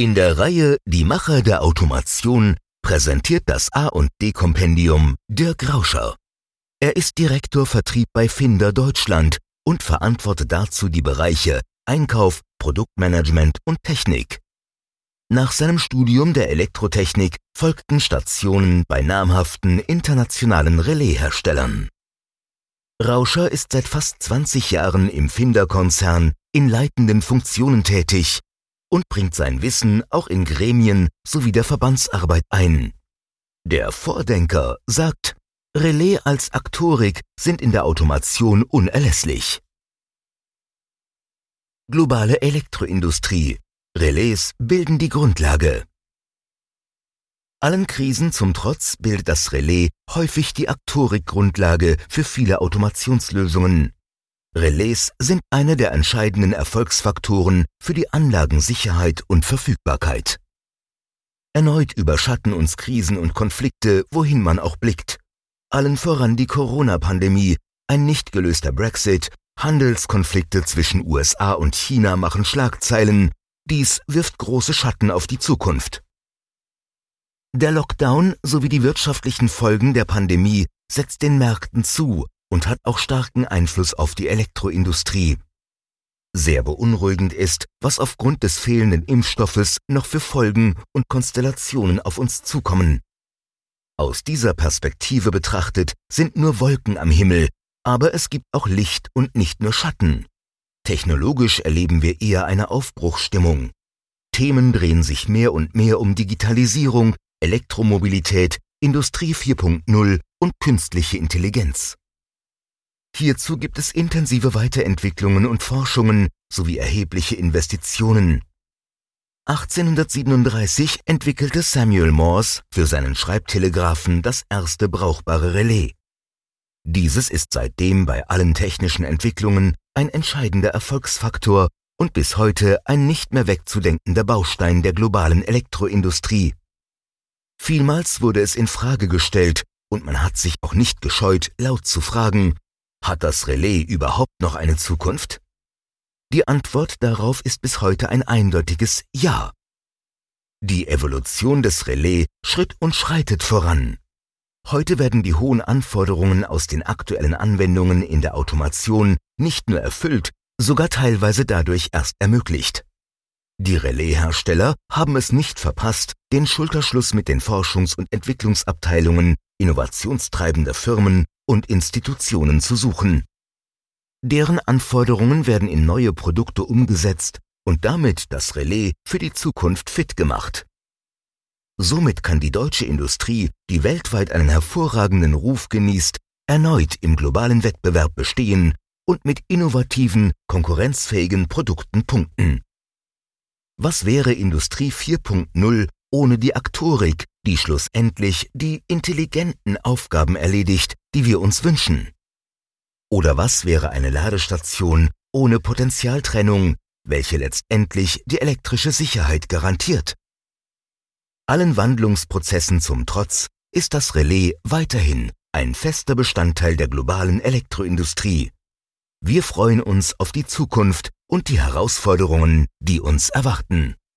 In der Reihe Die Macher der Automation präsentiert das A&D-Kompendium Dirk Rauscher. Er ist Direktor Vertrieb bei Finder Deutschland und verantwortet dazu die Bereiche Einkauf, Produktmanagement und Technik. Nach seinem Studium der Elektrotechnik folgten Stationen bei namhaften internationalen Relaisherstellern. Rauscher ist seit fast 20 Jahren im Finder-Konzern in leitenden Funktionen tätig und bringt sein Wissen auch in Gremien sowie der Verbandsarbeit ein. Der Vordenker sagt, Relais als Aktorik sind in der Automation unerlässlich. Globale Elektroindustrie. Relais bilden die Grundlage. Allen Krisen zum Trotz bildet das Relais häufig die Aktorik-Grundlage für viele Automationslösungen. Relais sind eine der entscheidenden Erfolgsfaktoren für die Anlagensicherheit und Verfügbarkeit. Erneut überschatten uns Krisen und Konflikte, wohin man auch blickt. Allen voran die Corona-Pandemie, ein nicht gelöster Brexit, Handelskonflikte zwischen USA und China machen Schlagzeilen. Dies wirft große Schatten auf die Zukunft. Der Lockdown sowie die wirtschaftlichen Folgen der Pandemie setzt den Märkten zu und hat auch starken Einfluss auf die Elektroindustrie. Sehr beunruhigend ist, was aufgrund des fehlenden Impfstoffes noch für Folgen und Konstellationen auf uns zukommen. Aus dieser Perspektive betrachtet sind nur Wolken am Himmel, aber es gibt auch Licht und nicht nur Schatten. Technologisch erleben wir eher eine Aufbruchsstimmung. Themen drehen sich mehr und mehr um Digitalisierung, Elektromobilität, Industrie 4.0 und künstliche Intelligenz. Hierzu gibt es intensive Weiterentwicklungen und Forschungen sowie erhebliche Investitionen. 1837 entwickelte Samuel Morse für seinen Schreibtelegraphen das erste brauchbare Relais. Dieses ist seitdem bei allen technischen Entwicklungen ein entscheidender Erfolgsfaktor und bis heute ein nicht mehr wegzudenkender Baustein der globalen Elektroindustrie. Vielmals wurde es in Frage gestellt und man hat sich auch nicht gescheut, laut zu fragen, hat das Relais überhaupt noch eine Zukunft? Die Antwort darauf ist bis heute ein eindeutiges Ja. Die Evolution des Relais schritt und schreitet voran. Heute werden die hohen Anforderungen aus den aktuellen Anwendungen in der Automation nicht nur erfüllt, sogar teilweise dadurch erst ermöglicht. Die Relaishersteller haben es nicht verpasst, den Schulterschluss mit den Forschungs- und Entwicklungsabteilungen innovationstreibender Firmen und Institutionen zu suchen. Deren Anforderungen werden in neue Produkte umgesetzt und damit das Relais für die Zukunft fit gemacht. Somit kann die deutsche Industrie, die weltweit einen hervorragenden Ruf genießt, erneut im globalen Wettbewerb bestehen und mit innovativen, konkurrenzfähigen Produkten punkten. Was wäre Industrie 4.0 ohne die Aktorik, die schlussendlich die intelligenten Aufgaben erledigt, die wir uns wünschen? Oder was wäre eine Ladestation ohne Potentialtrennung, welche letztendlich die elektrische Sicherheit garantiert? Allen Wandlungsprozessen zum Trotz ist das Relais weiterhin ein fester Bestandteil der globalen Elektroindustrie. Wir freuen uns auf die Zukunft und die Herausforderungen, die uns erwarten.